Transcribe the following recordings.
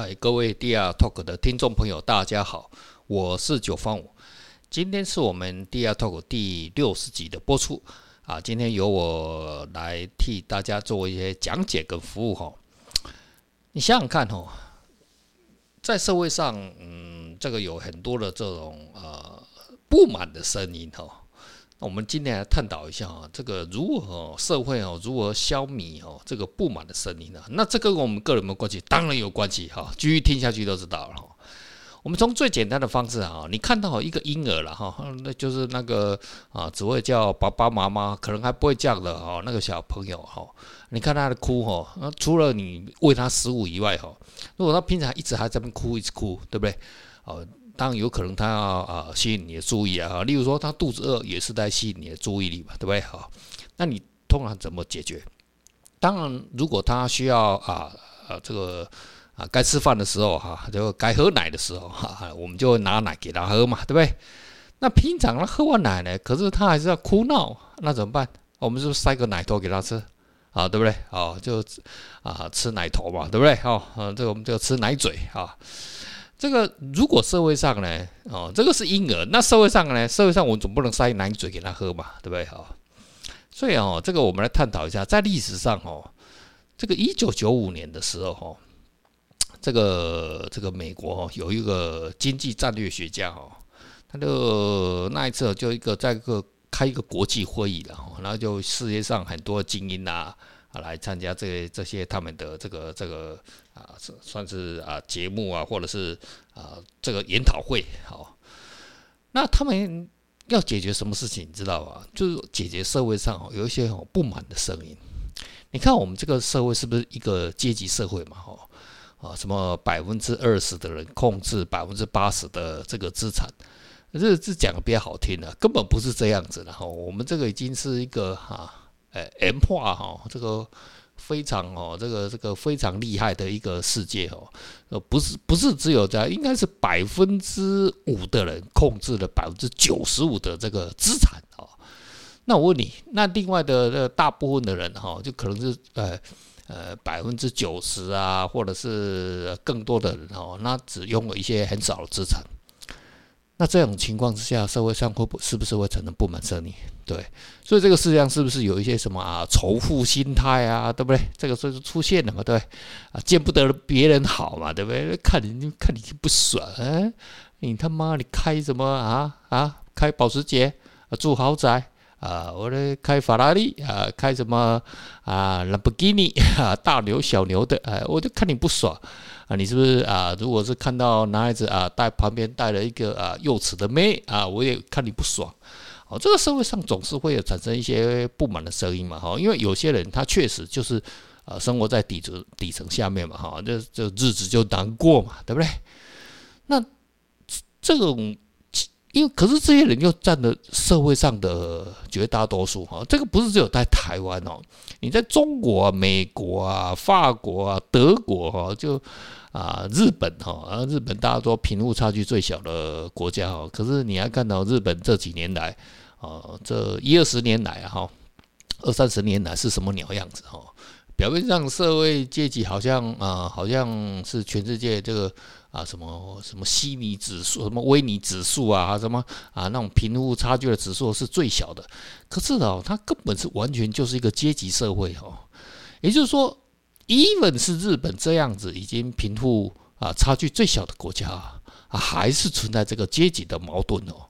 嗨，各位 DR Talk 的听众朋友，大家好，我是九方五。今天是我们 DR Talk 第六十集的播出啊。今天由我来替大家做一些讲解跟服务哈。你想想看哦，在社会上，嗯，这个有很多的这种呃不满的声音哈。那我们今天来探讨一下啊，这个如何社会哦，如何消弭哦这个不满的声音呢？那这个跟我们个人的关系？当然有关系哈，继续听下去都知道了哈。我们从最简单的方式啊，你看到一个婴儿了哈，那就是那个啊，只会叫爸爸妈妈，可能还不会叫的哈，那个小朋友哈，你看他的哭哈，那除了你喂他食物以外哈，如果他平常一直还在那哭，一直哭，对不对？哦。当然有可能他要啊吸引你的注意啊，例如说他肚子饿也是在吸引你的注意力嘛，对不对？好，那你通常怎么解决？当然，如果他需要啊啊这个啊该吃饭的时候哈，就该喝奶的时候哈，我们就拿奶给他喝嘛，对不对？那平常他喝完奶呢，可是他还是要哭闹，那怎么办？我们是不是塞个奶头给他吃啊？对不对？好，就啊吃奶头嘛，对不对？好，嗯，这个我们就吃奶嘴啊。这个如果社会上呢，哦，这个是婴儿，那社会上呢？社会上我们总不能塞奶嘴给他喝嘛，对不对？哈，所以哦，这个我们来探讨一下，在历史上哦，这个一九九五年的时候哈，这个这个美国有一个经济战略学家哦，他就那一次就一个在一个开一个国际会议了哈，然后就世界上很多精英啊。啊，来参加这这些他们的这个这个啊，算是啊节目啊，或者是啊这个研讨会，好，那他们要解决什么事情，你知道吧？就是解决社会上有一些不满的声音。你看我们这个社会是不是一个阶级社会嘛？哈啊，什么百分之二十的人控制百分之八十的这个资产，这这讲的比较好听的，根本不是这样子的哈。我们这个已经是一个哈。呃，M 化哈，这个非常哦，这个这个非常厉害的一个世界哦，呃，不是不是只有在，应该是百分之五的人控制了百分之九十五的这个资产哦。那我问你，那另外的那大部分的人哈，就可能是呃呃百分之九十啊，或者是更多的人哦，那只拥有一些很少的资产。那这种情况之下，社会上会不是不是会产生不满声音？对，所以这个世界上是不是有一些什么啊仇富心态啊，对不对？这个时候就出现了嘛，对，啊见不得别人好嘛，对不对？看你看你不爽，啊，你他妈你开什么啊啊？开保时捷啊，住豪宅啊，我来开法拉利啊，开什么啊兰博基尼啊，大牛小牛的，哎，我就看你不爽。啊，你是不是啊？如果是看到男孩子啊带旁边带了一个啊幼齿的妹啊，我也看你不爽。哦，这个社会上总是会有产生一些不满的声音嘛，哈，因为有些人他确实就是呃生活在底层底层下面嘛，哈，这这日子就难过嘛，对不对？那这种因为可是这些人又占了社会上的绝大多数哈，这个不是只有在台湾哦，你在中国啊、美国啊、法国啊、德国哈就。啊，日本哈，啊，日本大家说贫富差距最小的国家哈，可是你还看到日本这几年来，啊，这一二十年来，哈，二三十年来是什么鸟样子哈？表面上社会阶级好像啊，好像是全世界这个啊什么什么悉尼指数、什么威尼指数啊，什么啊那种贫富差距的指数是最小的，可是呢，它根本是完全就是一个阶级社会哈，也就是说。even 是日本这样子已经贫富啊差距最小的国家啊，还是存在这个阶级的矛盾哦。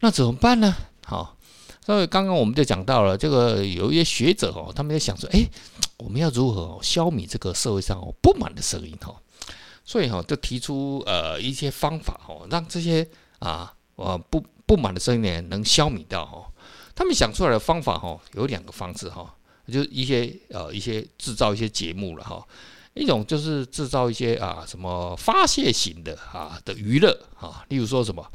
那怎么办呢？好，所以刚刚我们就讲到了这个有一些学者哦，他们在想说，哎，我们要如何消弭这个社会上不满的声音哈？所以哈就提出呃一些方法哦，让这些啊呃不不满的声音呢能消弭掉哈。他们想出来的方法哈有两个方式哈。就一些呃一些制造一些节目了哈，一种就是制造一些啊什么发泄型的啊的娱乐啊，例如说什么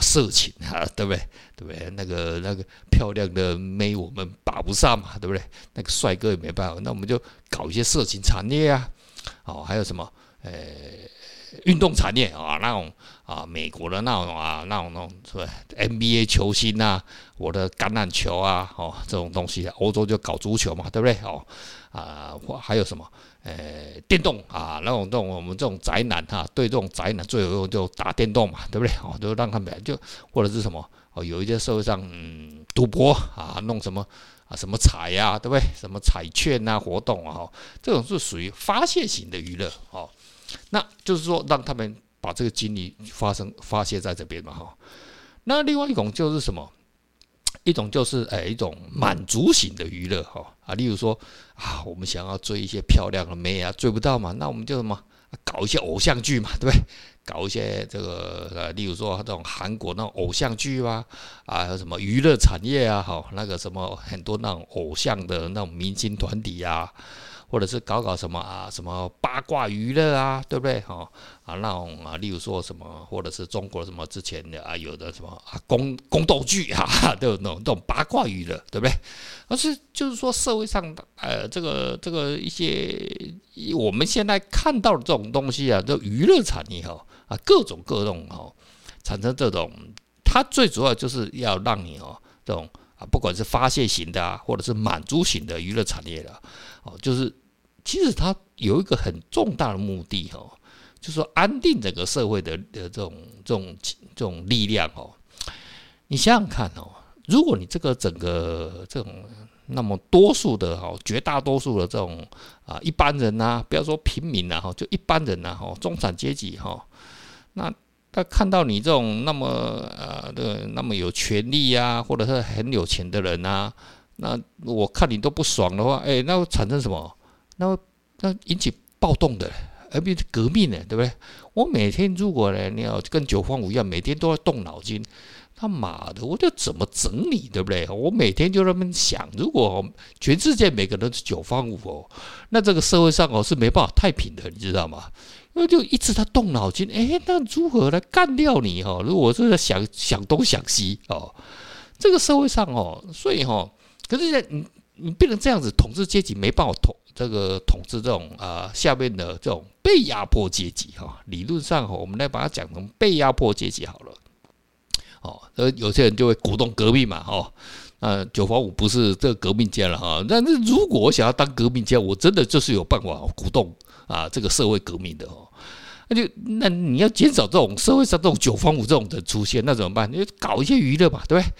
色情啊，对不对？对不对？那个那个漂亮的妹我们把不上嘛，对不对？那个帅哥也没办法，那我们就搞一些色情产业啊，哦，还有什么呃运动产业啊，那种啊，美国的那种啊，那种那种是吧？NBA 球星啊，我的橄榄球啊，哦，这种东西，欧洲就搞足球嘛，对不对？哦，啊，或还有什么？呃，电动啊，那种那种我们这种宅男哈，对这种宅男最有用就打电动嘛，对不对？哦，就让他们就或者是什么哦，有一些社会上嗯，赌博啊，弄什么啊，什么彩呀，对不对？什么彩券啊，活动啊，这种是属于发泄型的娱乐哦。那就是说，让他们把这个精力发生发泄在这边嘛，哈。那另外一种就是什么？一种就是诶、哎，一种满足型的娱乐，哈啊，例如说啊，我们想要追一些漂亮的妹啊，追不到嘛，那我们就什么搞一些偶像剧嘛，对不对？搞一些这个呃，例如说这种韩国那种偶像剧啊，啊，什么娱乐产业啊，哈，那个什么很多那种偶像的那种明星团体啊。或者是搞搞什么啊，什么八卦娱乐啊，对不对？哈啊，那种啊，例如说什么，或者是中国什么之前的啊，有的什么啊，宫宫斗剧啊，都有那种这种八卦娱乐，对不对？而是就是说社会上呃，这个这个一些我们现在看到的这种东西啊，这娱乐产业哈啊，各种各种哈，产生这种，它最主要就是要让你哦，这种啊，不管是发泄型的啊，或者是满足型的娱乐产业的。哦，就是其实它有一个很重大的目的哦，就是说安定整个社会的的这种这种这种力量哦。你想想看哦，如果你这个整个这种那么多数的哈，绝大多数的这种啊一般人呐，不要说平民呐哈，就一般人呐哈，中产阶级哈，那他看到你这种那么呃的那么有权利啊，或者是很有钱的人啊。那我看你都不爽的话，哎，那会产生什么？那会那引起暴动的，而不是革命的，对不对？我每天如果呢，你要跟九方五一样，每天都要动脑筋，他妈的，我就怎么整你，对不对？我每天就那么想，如果全世界每个人都是九方五哦，那这个社会上哦是没办法太平的，你知道吗？因为就一直在动脑筋，哎，那如何来干掉你哦？如果是在想想东想西哦，这个社会上哦，所以哈。可是你你变成这样子，统治阶级没办法统这个统治这种啊、下面的这种被压迫阶级哈。理论上哦，我们来把它讲成被压迫阶级好了。哦，呃，有些人就会鼓动革命嘛，哈。呃，九方五不是这个革命家了哈。但是如果我想要当革命家，我真的就是有办法鼓动啊这个社会革命的哦。那就那你要减少这种社会上这种九方五这种的出现，那怎么办？你就搞一些娱乐嘛，对不对？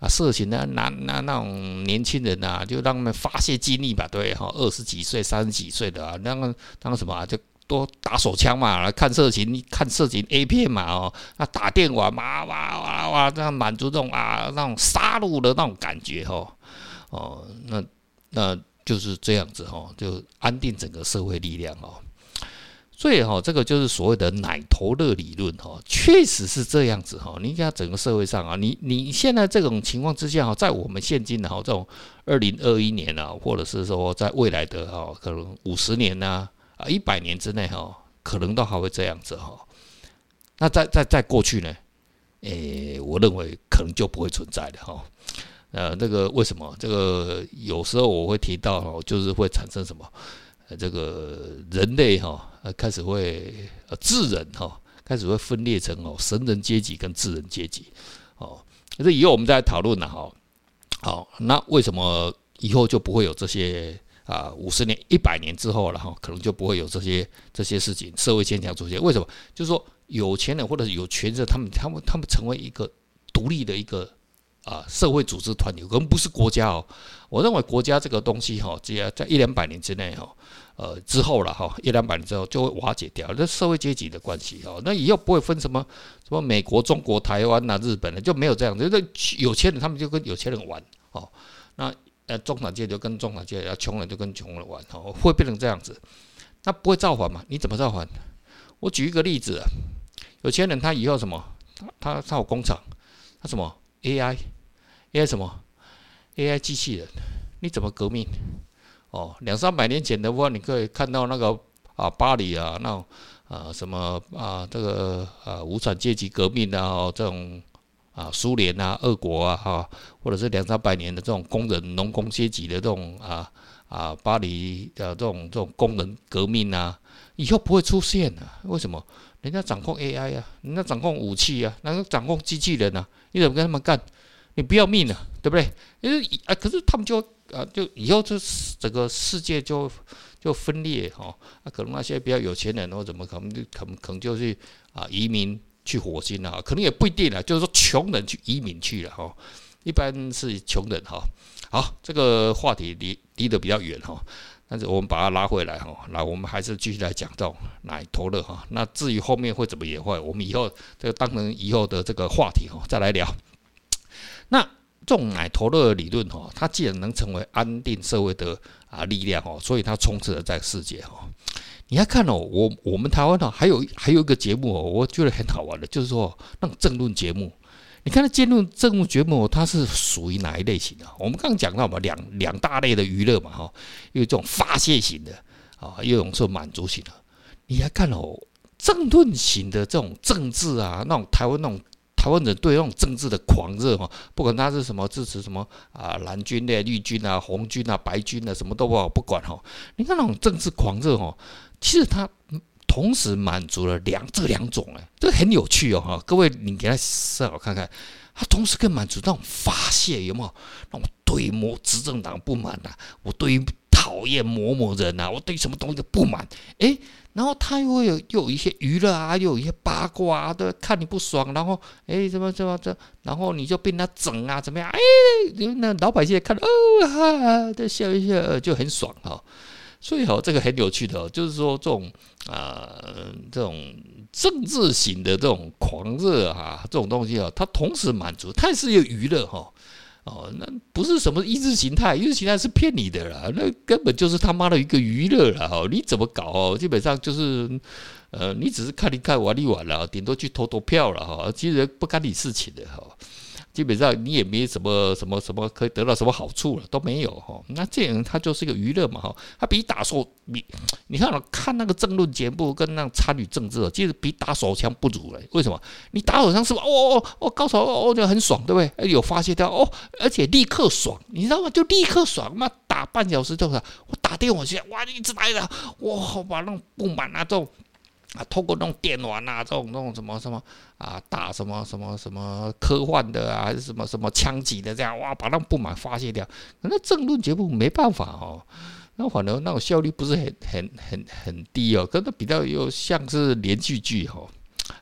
啊，色情的那那那种年轻人啊，就让他们发泄精力吧，对哈，二十几岁、三十几岁的啊，那个那什么啊，就多打手枪嘛，看色情，看色情 A 片嘛，哦，那打电玩嘛，哇哇哇，这样满足这种啊那种杀戮的那种感觉哈，哦，那那就是这样子哈，就安定整个社会力量哦。所以哈，这个就是所谓的奶头乐理论哈，确实是这样子哈。你看整个社会上啊，你你现在这种情况之下哈，在我们现今的哈这种二零二一年啊，或者是说在未来的哈可能五十年呐啊一百年之内哈，可能都还会这样子哈。那在在在过去呢，诶，我认为可能就不会存在的哈。呃，这个为什么？这个有时候我会提到哈，就是会产生什么？呃这个人类哈，开始会呃智人哈，开始会分裂成哦神人阶级跟智人阶级哦。这以后我们再来讨论了哈。好，那为什么以后就不会有这些啊？五十年、一百年之后了哈，可能就不会有这些这些事情，社会现象出现。为什么？就是说有钱人或者是有权势，他们他们他们成为一个独立的一个。啊，社会组织团体可能不是国家哦。我认为国家这个东西哈，只要在一两百年之内哈，呃之后了哈，一两百年之后就会瓦解掉。这社会阶级的关系哦，那以后不会分什么什么美国、中国、台湾呐、日本的，就没有这样子。那有钱人他们就跟有钱人玩哦，那呃中产阶级就跟中产阶级，穷人就跟穷人玩哦，会变成这样子。那不会造反嘛？你怎么造反？我举一个例子啊，有钱人他以后什么？他他有工厂，他什么？AI，AI 什么？AI 机器人，你怎么革命？哦，两三百年前的话，你可以看到那个啊，巴黎啊，那啊什么啊，这个啊无产阶级革命啊，这种啊，苏联啊，俄国啊，哈，或者是两三百年的这种工人、农工阶级的这种啊啊，巴黎的这种这种工人革命啊，以后不会出现了。为什么？人家掌控 AI 啊，人家掌控武器啊，人家掌控机器人啊，你怎么跟他们干？你不要命了，对不对？因为啊，可是他们就啊，就以后这整个世界就就分裂哈。那、可能那些比较有钱人或怎么可能就可能可能就是啊移民去火星了，可能也不一定了，就是说穷人去移民去了哈。一般是穷人哈。好，这个话题离离得比较远哈，但是我们把它拉回来哈。那我们还是继续来讲到奶头乐哈。那至于后面会怎么演化，我们以后这个当成以后的这个话题哈，再来聊。那这种奶头乐理论哈，它既然能成为安定社会的啊力量哦，所以它充斥了在世界哈。你要看哦，我我们台湾呢还有还有一个节目哦，我觉得很好玩的，就是说那种政论节目。你看那节目政论节目，它是属于哪一类型的？我们刚讲到嘛，两两大类的娱乐嘛哈，有这种发泄型的啊，又有这种满足型的。你还看哦，政论型的这种政治啊，那种台湾那种。台湾人对那种政治的狂热哈，不管他是什么支持什么啊蓝军的绿军啊红军啊白军啊什么都不好不管哈，你看那种政治狂热哈，其实他同时满足了两这两种哎，这个很有趣哦哈，各位你给他思考看看，他同时可以满足那种发泄有没有？那种对某执政党不满呐，我对于讨厌某某人呐，我对什么东西的不满哎。然后他又会有又有一些娱乐啊，又有一些八卦啊，都看你不爽，然后哎，怎么怎么这，然后你就被他整啊，怎么样？哎，那老百姓看哦哈，这笑一笑就很爽哈。所以哈，这个很有趣的，就是说这种啊，这种政治型的这种狂热哈，这种东西啊，它同时满足，它也是有娱乐哈。哦，那不是什么意识形态，意识形态是骗你的啦，那根本就是他妈的一个娱乐啦。哈，你怎么搞哦？基本上就是，呃，你只是看一看玩一玩了，顶多去投投票了哈，其实不干你事情的哈。基本上你也没什么什么什么可以得到什么好处了，都没有哈。那这样他就是一个娱乐嘛哈。他比打手比，你看看那个政论节目跟那参与政治，其实比打手枪不如嘞。为什么？你打手枪是吧？哦哦哦，高潮哦就很爽，对不对？有发泄掉哦，而且立刻爽，你知道吗？就立刻爽嘛，打半小时就是我打电话去，哇，你一直来的，哇，把那种不满啊这种。啊，透过那种电玩啊，这种那种什么什么啊，打什么什么什么科幻的啊，还是什么什么枪击的这样，哇，把那种不满发泄掉。那政论节目没办法哦，那反正那种效率不是很很很很低哦，跟它比较又像是连续剧哈。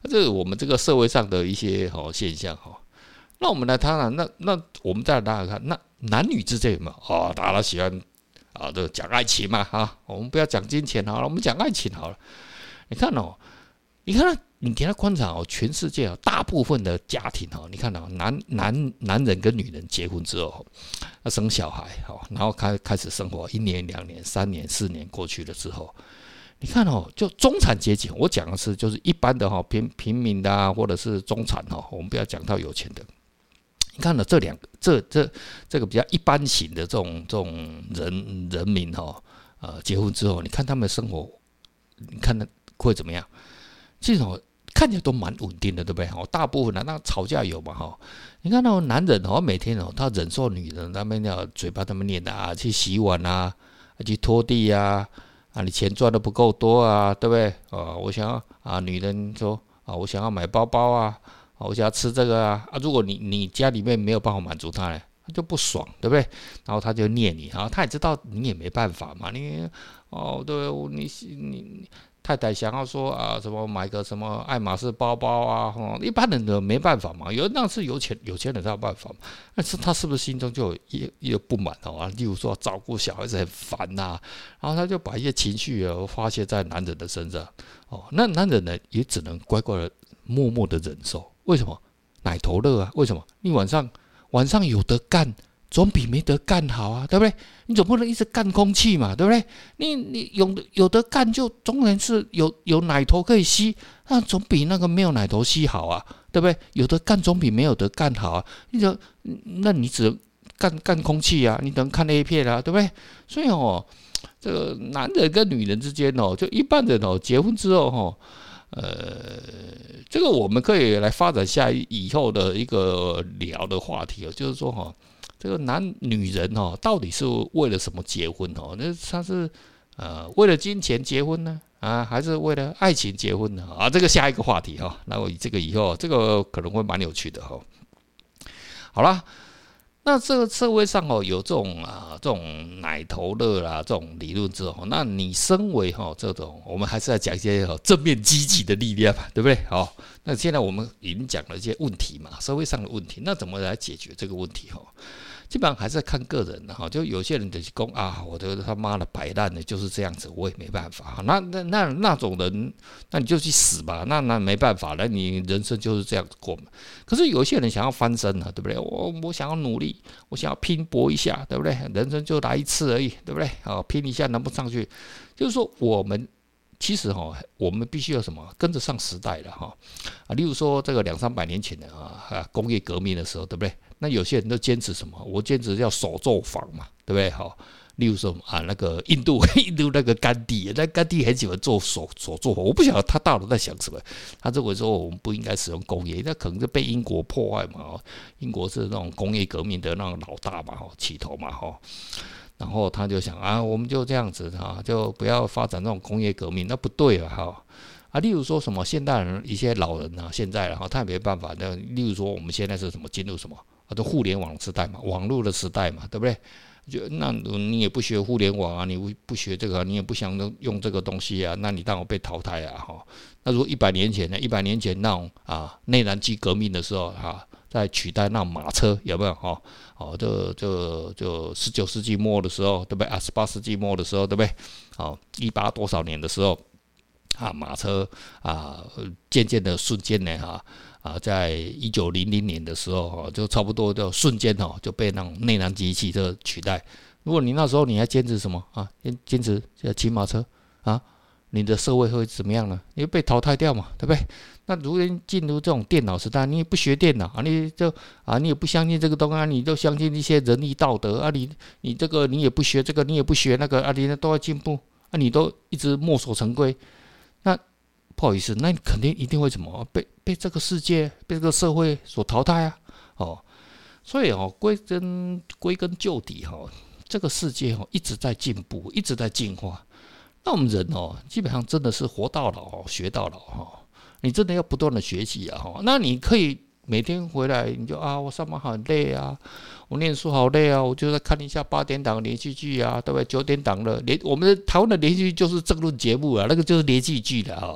这是我们这个社会上的一些哦现象哈。那我们来谈谈，那那我们再来大家看，那男女之间嘛啊？大家喜欢啊，都讲爱情嘛哈。我们不要讲金钱好了，我们讲爱情好了。你看哦，你看你给他观察哦，全世界啊，大部分的家庭哦，你看到男男男人跟女人结婚之后，要生小孩哦，然后开开始生活，一年、两年、三年、四年过去了之后，你看哦，就中产阶级，我讲的是就是一般的哈平平民的啊，或者是中产哈，我们不要讲到有钱的。你看了这两，这这这个比较一般型的这种这种人人民哈，呃，结婚之后，你看他们的生活，你看那。会怎么样？这种看起来都蛮稳定的，对不对？哦，大部分的那吵架有嘛？哈，你看那种男人哦，每天哦，他忍受女人他们要嘴巴他们念的啊，去洗碗啊，去拖地呀，啊，你钱赚的不够多啊，对不对？啊，我想要啊，女人说啊，我想要买包包啊，我想要吃这个啊，啊，如果你你家里面没有办法满足他呢，他就不爽，对不对？然后他就念你，然后他也知道你也没办法嘛，你哦，对，你你。太太想要说啊，什么买个什么爱马仕包包啊？哈，一般人都没办法嘛。有那是有钱有钱人才有办法嘛。但是他是不是心中就有一一个不满哦？例如说照顾小孩子很烦呐，然后他就把一些情绪啊发泄在男人的身上哦。那男人呢也只能乖乖的默默的忍受。为什么？奶头乐啊？为什么？你晚上晚上有得干。总比没得干好啊，对不对？你总不能一直干空气嘛，对不对？你你有有得干就总然是有有奶头可以吸，那总比那个没有奶头吸好啊，对不对？有得干总比没有得干好啊。你就那你只能干干空气啊，你只能看 A 片啊，对不对？所以哦，这个男人跟女人之间哦，就一般人哦，结婚之后哈呃，这个我们可以来发展下以后的一个聊的话题哦，就是说哈，这个男女人哦，到底是为了什么结婚哦？那他是呃为了金钱结婚呢？啊，还是为了爱情结婚呢？啊，这个下一个话题哈，那我这个以后这个可能会蛮有趣的哈。好了。那这个社会上哦，有这种啊，这种奶头乐啦，这种理论之后，那你身为哈这种，我们还是要讲一些正面积极的力量嘛，对不对？好，那现在我们已经讲了一些问题嘛，社会上的问题，那怎么来解决这个问题哈？基本上还是看个人的哈，就有些人就是讲啊，我的他妈的摆烂的就是这样子，我也没办法。那那那那种人，那你就去死吧，那那没办法了，你人生就是这样子过嘛。可是有些人想要翻身了，对不对？我我想要努力，我想要拼搏一下，对不对？人生就来一次而已，对不对？啊，拼一下能不上去，就是说我们其实哈，我们必须要什么跟着上时代的哈啊，例如说这个两三百年前的啊，工业革命的时候，对不对？那有些人都坚持什么？我坚持要手作坊嘛，对不对？好，例如说啊，那个印度，印度那个甘地，那甘地很喜欢做手手作坊。我不晓得他大脑在想什么。他认为说我们不应该使用工业，那可能是被英国破坏嘛。英国是那种工业革命的那种老大嘛，哈起头嘛，哈。然后他就想啊，我们就这样子哈，就不要发展那种工业革命，那不对了哈。啊，例如说什么现代人一些老人啊，现在然后他也没办法。那例如说我们现在是什么进入什么？啊都互联网时代嘛，网络的时代嘛，对不对？就那你也不学互联网啊，你不学这个，你也不想用用这个东西啊，那你当我被淘汰啊？哈，那如果一百年前呢？一百年前那种啊，内燃机革命的时候哈，在取代那马车有没有？哈，哦，这这就十九世纪末的时候，对不对？啊，十八世纪末的时候，对不对？好，一八多少年的时候啊，马车啊，渐渐的瞬间呢，哈。啊，在一九零零年的时候，哈，就差不多就瞬间哈就被那种内燃机汽车取代。如果你那时候你还坚持什么啊？坚坚持要骑马车啊？你的社会会怎么样呢？你会被淘汰掉嘛，对不对？那如果进入这种电脑时代，你也不学电脑啊，你就啊，你也不相信这个东西啊，你都相信一些仁义道德啊，你你这个你也不学这个，你也不学那个啊，你都要进步啊，你都一直墨守成规，不好意思，那你肯定一定会怎么被被这个世界、被这个社会所淘汰啊！哦，所以哦，归根归根究底哈，这个世界哦一直在进步，一直在进化。那我们人哦，基本上真的是活到老学到老哈。你真的要不断的学习啊！哈，那你可以每天回来你就啊，我上班好累啊。我念书好累啊！我就在看一下八点档连续剧啊，对不对？九点档的连我们的台湾的连续剧就是政论节目啊，那个就是连续剧的啊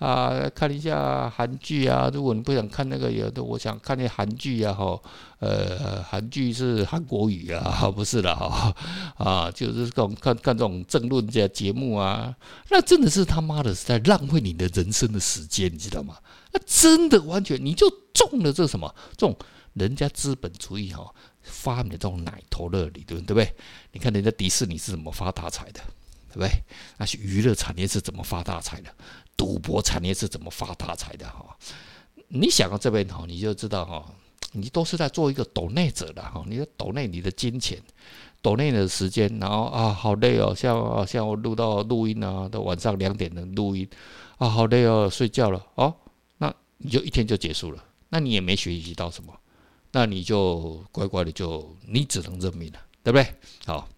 啊！看一下韩剧啊，如果你不想看那个有的，我想看那韩剧啊哈，呃，韩剧是韩国语啊，不是的哈啊，就是这种看看这种政论这节目啊，那真的是他妈的是在浪费你的人生的时间，你知道吗？那真的完全你就中了这什么这种人家资本主义哈。发明的这种奶头乐理论，对不对？你看人家迪士尼是怎么发大财的，对不对？那些娱乐产业是怎么发大财的？赌博产业是怎么发大财的？哈，你想到这边哈，你就知道哈，你都是在做一个抖内者的哈，你的抖内你的金钱，抖内的时间，然后啊，好累哦，像像我录到录音啊，到晚上两点的录音啊，好累哦，睡觉了哦，那你就一天就结束了，那你也没学习到什么。那你就乖乖的就，你只能认命了，对不对？好，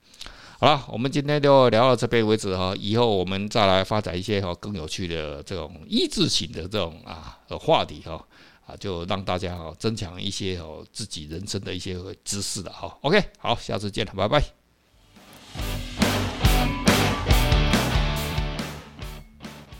好了，我们今天就聊到这边为止哈，以后我们再来发展一些哈更有趣的这种益智型的这种啊话题哈啊，就让大家哈增强一些哦自己人生的一些知识了哈。OK，好，下次见了，拜拜。